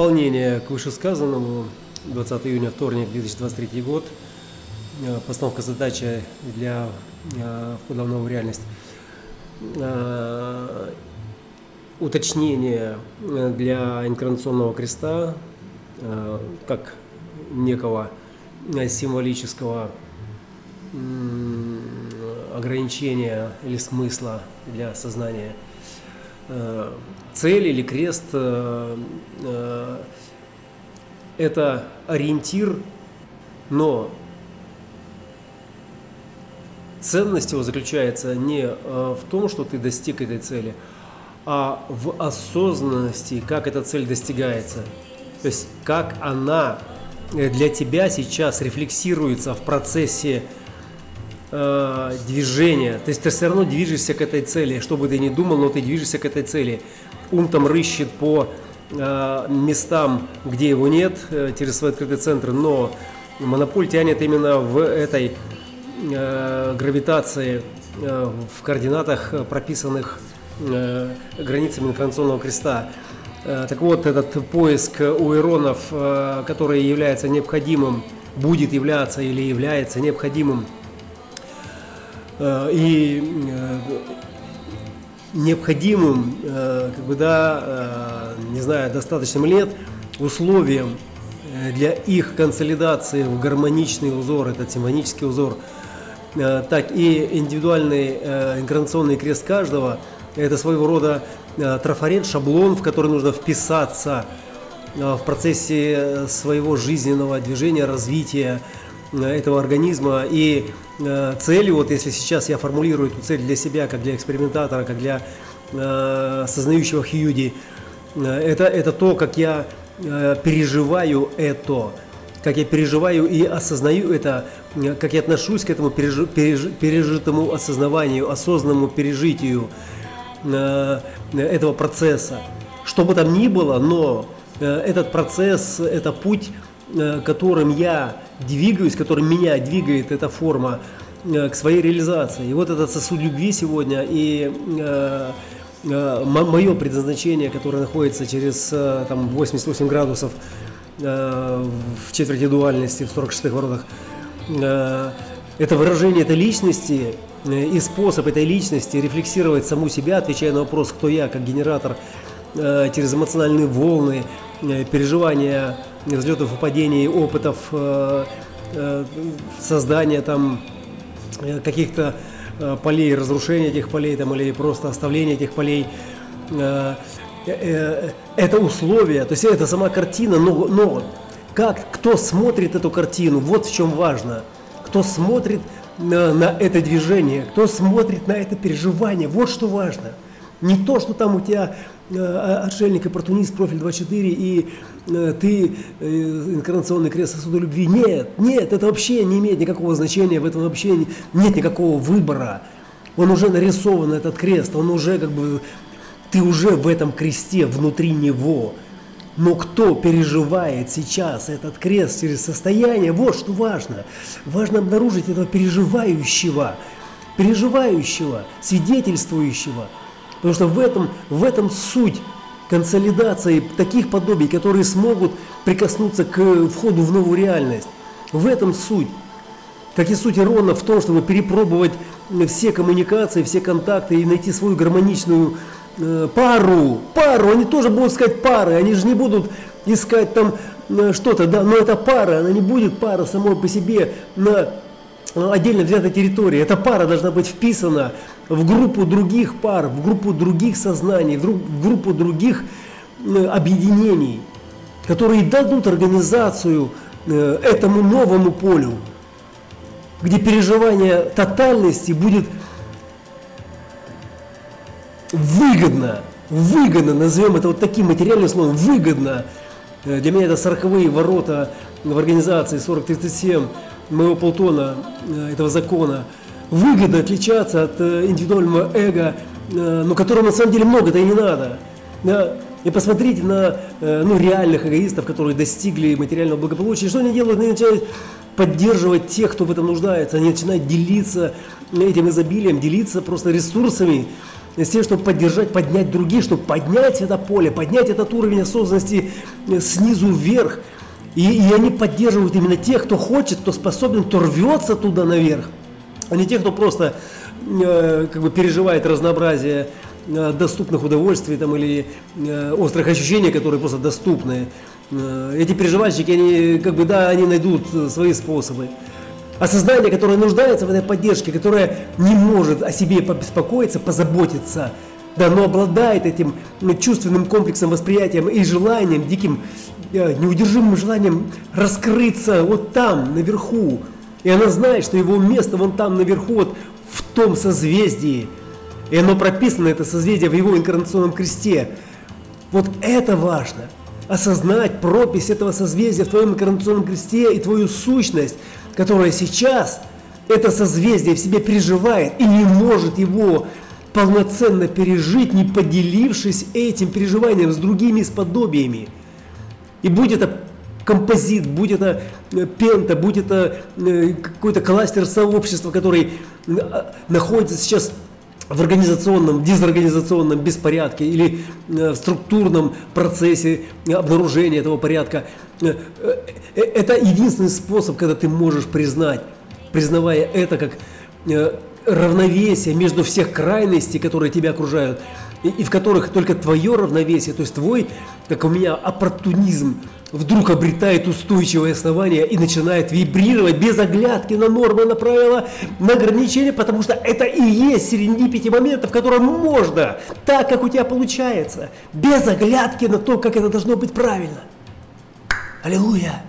Дополнение к вышесказанному, 20 июня, вторник, 2023 год. Э, Постановка задачи для э, входа в новую реальность. Э, Уточнение для инкарнационного креста, как некого символического ограничения или смысла для сознания – цель или крест э, э, это ориентир, но ценность его заключается не э, в том, что ты достиг этой цели, а в осознанности, как эта цель достигается. То есть как она э, для тебя сейчас рефлексируется в процессе э, движения. То есть ты все равно движешься к этой цели, что бы ты ни думал, но ты движешься к этой цели. Ум там рыщет по э, местам, где его нет, э, через свой открытый центр, но монополь тянет именно в этой э, гравитации, э, в координатах, э, прописанных э, границами информационного креста. Э, Так вот, этот поиск у иронов, э, который является необходимым, будет являться или является необходимым и э, необходимым, э, как бы, да, э, не знаю, достаточным лет условием э, для их консолидации в гармоничный узор, этот симфонический узор, э, так и индивидуальный э, инкарнационный крест каждого, это своего рода э, трафарет, шаблон, в который нужно вписаться э, в процессе своего жизненного движения, развития э, этого организма. И э, целью, вот если сейчас я формулирую эту цель для себя, как для экспериментатора, как для э, сознающего Хьюди, э, это, это то, как я э, переживаю это, как я переживаю и осознаю это, э, как я отношусь к этому пережи- пережи- пережитому осознаванию, осознанному пережитию э, этого процесса. Что бы там ни было, но э, этот процесс, это путь, э, которым я двигаюсь, которым меня двигает эта форма э, к своей реализации. И вот этот сосуд любви сегодня и э, мое предназначение, которое находится через э, там, 88 градусов э, в четверти дуальности, в 46-х воротах, э, это выражение этой личности э, и способ этой личности рефлексировать саму себя, отвечая на вопрос, кто я, как генератор, э, через эмоциональные волны, э, переживания взлетов и падений, опытов, э, э, создания там э, каких-то полей, разрушения этих полей там, или просто оставления этих полей. Это условия, то есть это сама картина, но, но как, кто смотрит эту картину, вот в чем важно. Кто смотрит на, на это движение, кто смотрит на это переживание, вот что важно. Не то, что там у тебя э, отшельник, оппортунист, профиль 24, и э, ты э, инкарнационный крест сосуда любви. Нет, нет, это вообще не имеет никакого значения, в этом вообще не- нет никакого выбора. Он уже нарисован, этот крест, он уже как бы, ты уже в этом кресте, внутри него. Но кто переживает сейчас этот крест через состояние, вот что важно. Важно обнаружить этого переживающего, переживающего, свидетельствующего. Потому что в этом, в этом суть консолидации таких подобий, которые смогут прикоснуться к входу в новую реальность. В этом суть. Как и суть Ирона в том, чтобы перепробовать все коммуникации, все контакты и найти свою гармоничную э, пару. Пару, они тоже будут искать пары, они же не будут искать там э, что-то, да, но это пара, она не будет пара самой по себе на э, отдельно взятой территории. Эта пара должна быть вписана в группу других пар, в группу других сознаний, в группу других э, объединений, которые дадут организацию э, этому новому полю, где переживание тотальности будет выгодно, выгодно, назовем это вот таким материальным словом, выгодно. Э, Для меня это 40 ворота в организации 4037 моего Плутона, этого закона. Выгодно отличаться от э, индивидуального эго, э, но которому на самом деле много-то и не надо. И посмотрите на э, ну, реальных эгоистов, которые достигли материального благополучия. Что они делают? Они начинают поддерживать тех, кто в этом нуждается. Они начинают делиться этим изобилием, делиться просто ресурсами, с тем, чтобы поддержать, поднять других, чтобы поднять это поле, поднять этот уровень осознанности снизу вверх. И, и они поддерживают именно тех, кто хочет, кто способен, кто рвется туда наверх, а не тех, кто просто э, как бы переживает разнообразие э, доступных удовольствий там, или э, острых ощущений, которые просто доступны. Эти переживальщики, они как бы, да, они найдут свои способы. Осознание, которое нуждается в этой поддержке, которое не может о себе побеспокоиться, позаботиться, да, но обладает этим чувственным комплексом, восприятием и желанием, диким, неудержимым желанием раскрыться вот там, наверху. И она знает, что его место вон там, наверху, вот в том созвездии. И оно прописано, это созвездие, в его инкарнационном кресте. Вот это важно. Осознать пропись этого созвездия в твоем инкарнационном кресте и твою сущность – которая сейчас это созвездие в себе переживает и не может его полноценно пережить, не поделившись этим переживанием с другими сподобиями. И будь это композит, будь это э, пента, будь это э, какой-то кластер сообщества, который э, находится сейчас в организационном, дезорганизационном беспорядке или в структурном процессе обнаружения этого порядка – это единственный способ, когда ты можешь признать, признавая это как равновесие между всех крайностей, которые тебя окружают, и, и в которых только твое равновесие, то есть твой, как у меня, оппортунизм, вдруг обретает устойчивое основание и начинает вибрировать без оглядки на нормы, на правила, на ограничения, потому что это и есть серендипити момента, в котором можно, так, как у тебя получается, без оглядки на то, как это должно быть правильно. Аллилуйя!